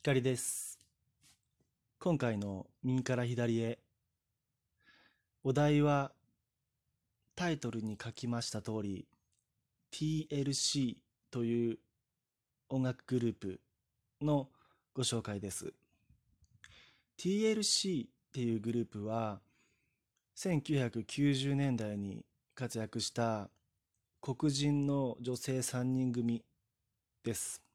光です。今回の右から左へ。お題はタイトルに書きました通り TLC という音楽グループのご紹介です。TLC っていうグループは1990年代に活躍した黒人の女性3人組です。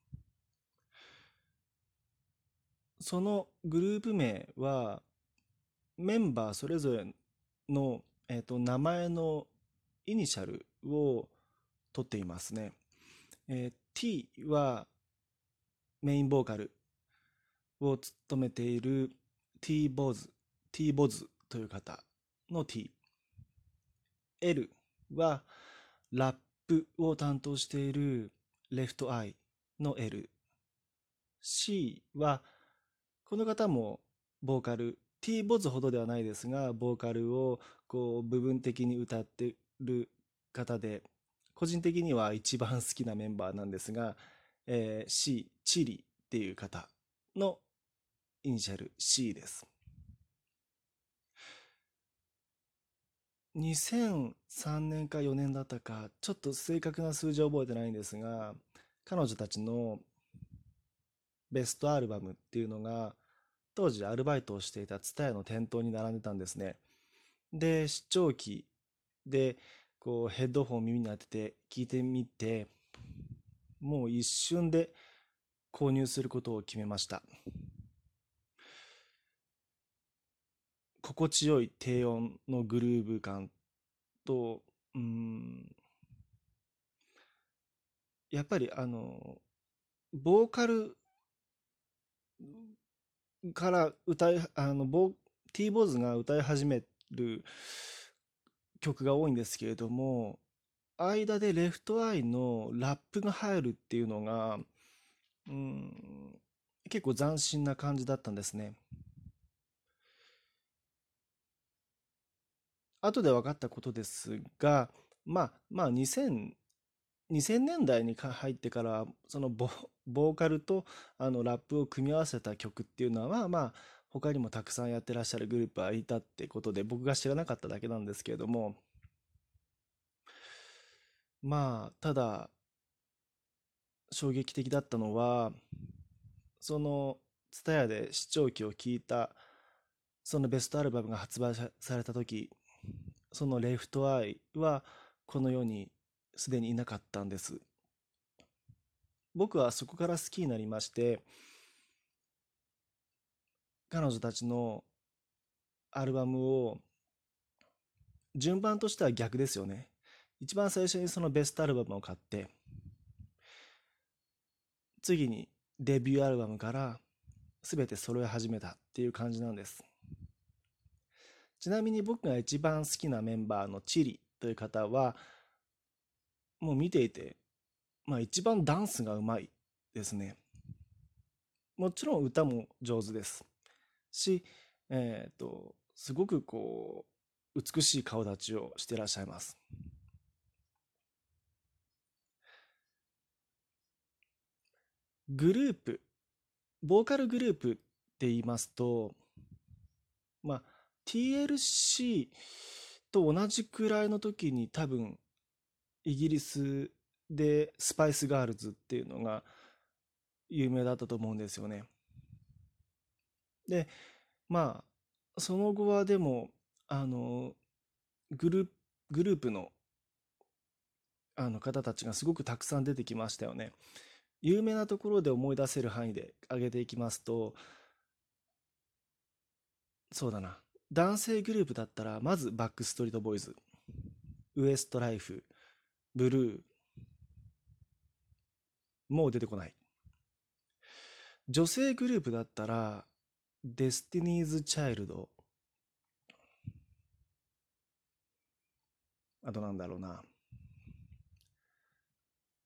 そのグループ名はメンバーそれぞれの、えーと名前のイニシャルを取っていますね。えー T はメインボーカルを務めている T ボズ T ボズという方の T。L はラップを担当しているレフトアイの L。C はこの方もボーカル。T ボズほどではないですがボーカルをこう部分的に歌ってる方で個人的には一番好きなメンバーなんですが、えー C チリっていう方のイニシャル C です。2003年か4年だったかちょっと正確な数字は覚えてないんですが彼女たちのベストアルバムっていうのが当時アルバイトをしていた TSUTAYA の店頭に並んでたんですね。で視聴器でこうヘッドホンを耳に当てて聞いてみてもう一瞬で購入することを決めました。心地よい低音のグルーヴ感とうんやっぱりあのボーカルから歌いあのボー T ボーズが歌い始める曲が多いんですけれども間でレフトアイのラップが入るっていうのがうん結構斬新な感じだったんですね。後で分かったことですがまあまあ2000 2000年代に入ってからそのボボーカルとあのラップを組み合わせた曲っていうのはまあまあ他にもたくさんやってらっしゃるグループはいたってことで僕が知らなかっただけなんですけれども。まあただ衝撃的だったのはその TSUTAYA で視聴器を聞いたそのベストアルバムが発売さされた時そのレフトアイはこの世にすでにいなかったんです。僕はそこから好きになりまして彼女たちのアルバムを順番としては逆ですよね。一番最初にそのベストアルバムを買って次にデビューアルバムから全て揃え始めたっていう感じなんです。ちなみに僕が一番好きなメンバーのチリという方はもう見ていてまあ一番ダンスがうまいですね。もちろん歌も上手です。しえっ、とすごくこう美しい顔立ちをしていらっしゃいます。グループボーカルグループって言いますとまあ TLC と同じくらいの時に多分イギリスでスパイスガールズっていうのが有名だったと思うんですよね。でまあその後はでもあのグルグループのあの方たちがすごくたくさん出てきましたよね。有名なところで思い出せる範囲で挙げていきますとそうだな男性グループだったらまずバックストリートボーイズウエストライフブルー。もう出てこない。女性グループだったらデスティニーズ・チャイルドあとなんだろうな。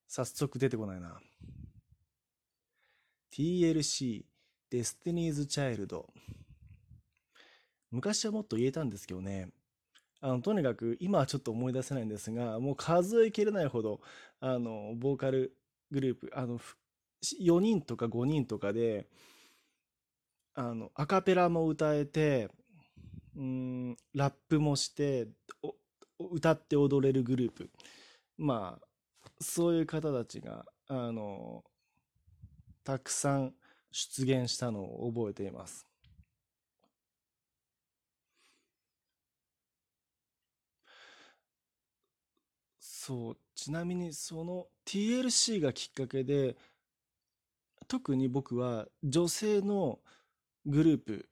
早速出てこないな。TLC デスティニーズ・チャイルド昔はもっと言えたんですけどね。あのとにかく今はちょっと思い出せないんですがもう数えきれないほどあのボーカルグループあの4人とか5人とかであの、アカペラも歌えて、うん、ラップもして、歌って踊れるグループ。まあ、そういう方たちが、あの、たくさん出現したのを覚えています。そう、ちなみにその TLC がきっかけで、特に僕は女性のグループ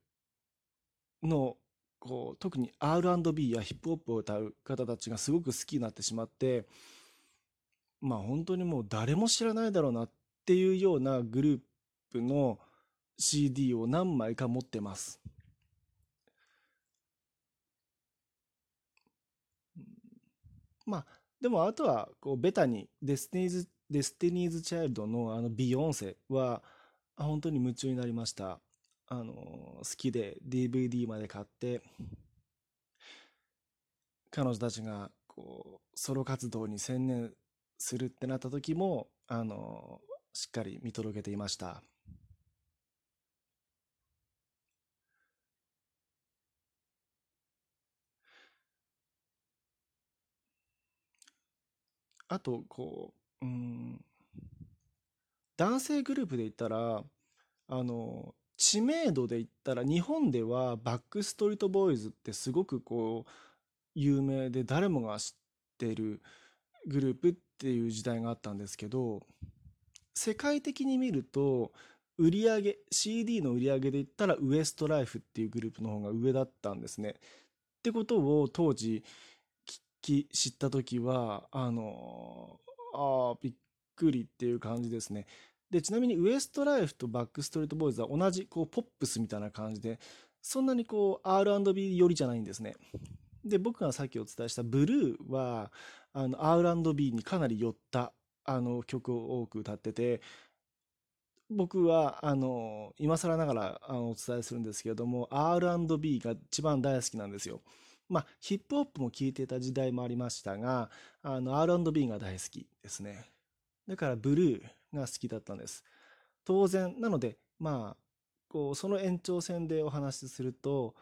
のこう特に R&B やヒップホップを歌う方たちがすごく好きになってしまってまあ本当にもう誰も知らないだろうなっていうようなグループの CD を何枚か持ってます。まあでもあとはこうベタにデスティニーズデスティニーズ・チャイルドのあのビヨンセは本当に夢中になりました。あの好きで DVD まで買って彼女たちがこうソロ活動に専念するってなった時もあのしっかり見届けていました。あとこううん男性グループで言ったらあの知名度で言ったら日本ではバックストリートボーイズってすごくこう有名で誰もが知ってるグループっていう時代があったんですけど世界的に見ると売り上げ CD の売り上げで言ったらウエストライフっていうグループの方が上だったんですね。ってことを当時き知った時はあのああびっくりっていう感じですね。でちなみにウエストライフとバックストリートボーイズは同じこうポップスみたいな感じでそんなにこう R&B 寄りじゃないんですね。で僕がさっきお伝えしたブルーはあの R&B にかなり寄ったあの曲を多く歌ってて僕はあの今更ながらあのお伝えするんですけれども R&B が一番大好きなんですよ。まあヒップホップも聴いてた時代もありましたがあの R&B が大好きですね。だからブルーが好きだったんです。当然なのでまあこうその延長線でお話しすると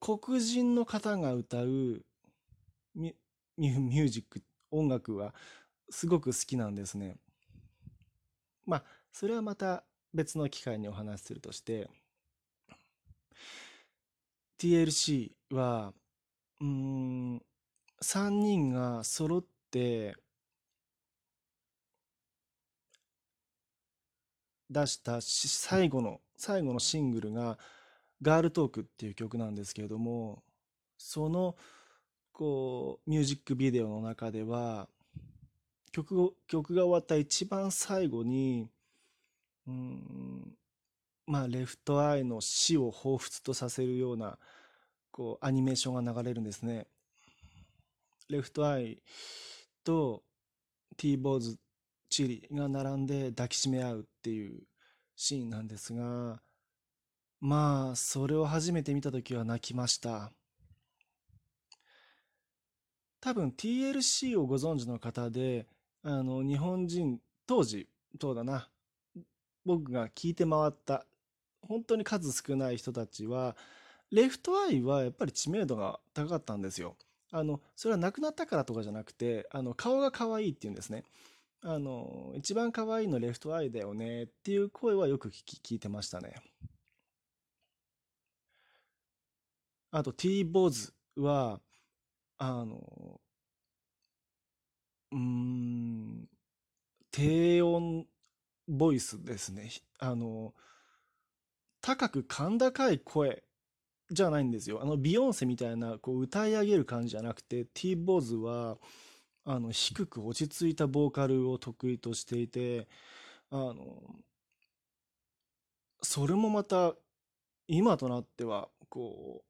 黒人の方が歌うミュージック音楽はすごく好きなんですね。まあそれはまた別の機会にお話しするとして TLC はうん3人が揃って出したし最後の最後のシングルが「ガールトーク」っていう曲なんですけれどもそのこうミュージックビデオの中では曲を曲が終わった一番最後にうんまあレフトアイの死を彷彿とさせるようなこうアニメーションが流れるんですね。レフトアイと T ボーズチリが並んで抱きしめ合うっていうシーンなんですが、まあ、それを初めて見た時は泣きました。多分 TLC をご存知の方で、あの、日本人、当時、そうだな、僕が聞いて回った、本当に数少ない人たちは、レフトアイはやっぱり知名度が高かったんですよ。あの、それは亡くなったからとかじゃなくて、あの、顔が可愛いっていうんですね。あの、一番可愛いのレフトアイだよねっていう声はよく聞き聞いてましたね。あと T ボーズは、あの、うん、低音ボイスですね。あの、高く甲高い声じゃないんですよ。あの、ビヨンセみたいな、こう、歌い上げる感じじゃなくて、T ボーズは、あの低く落ち着いたボーカルを得意としていてあのそれもまた今となってはこ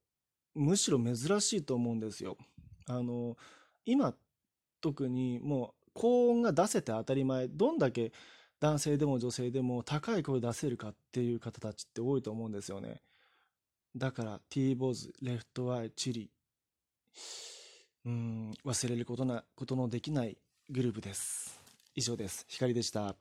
うむしろ珍しいと思うんですよ。あの今特にもう高音が出せて当たり前どんだけ男性でも女性でも高い声出せるかっていう方たちって多いと思うんですよね。だから T ボーズレフトアイチリうん、忘れることな、ことのできないグループです。以上です。光でした。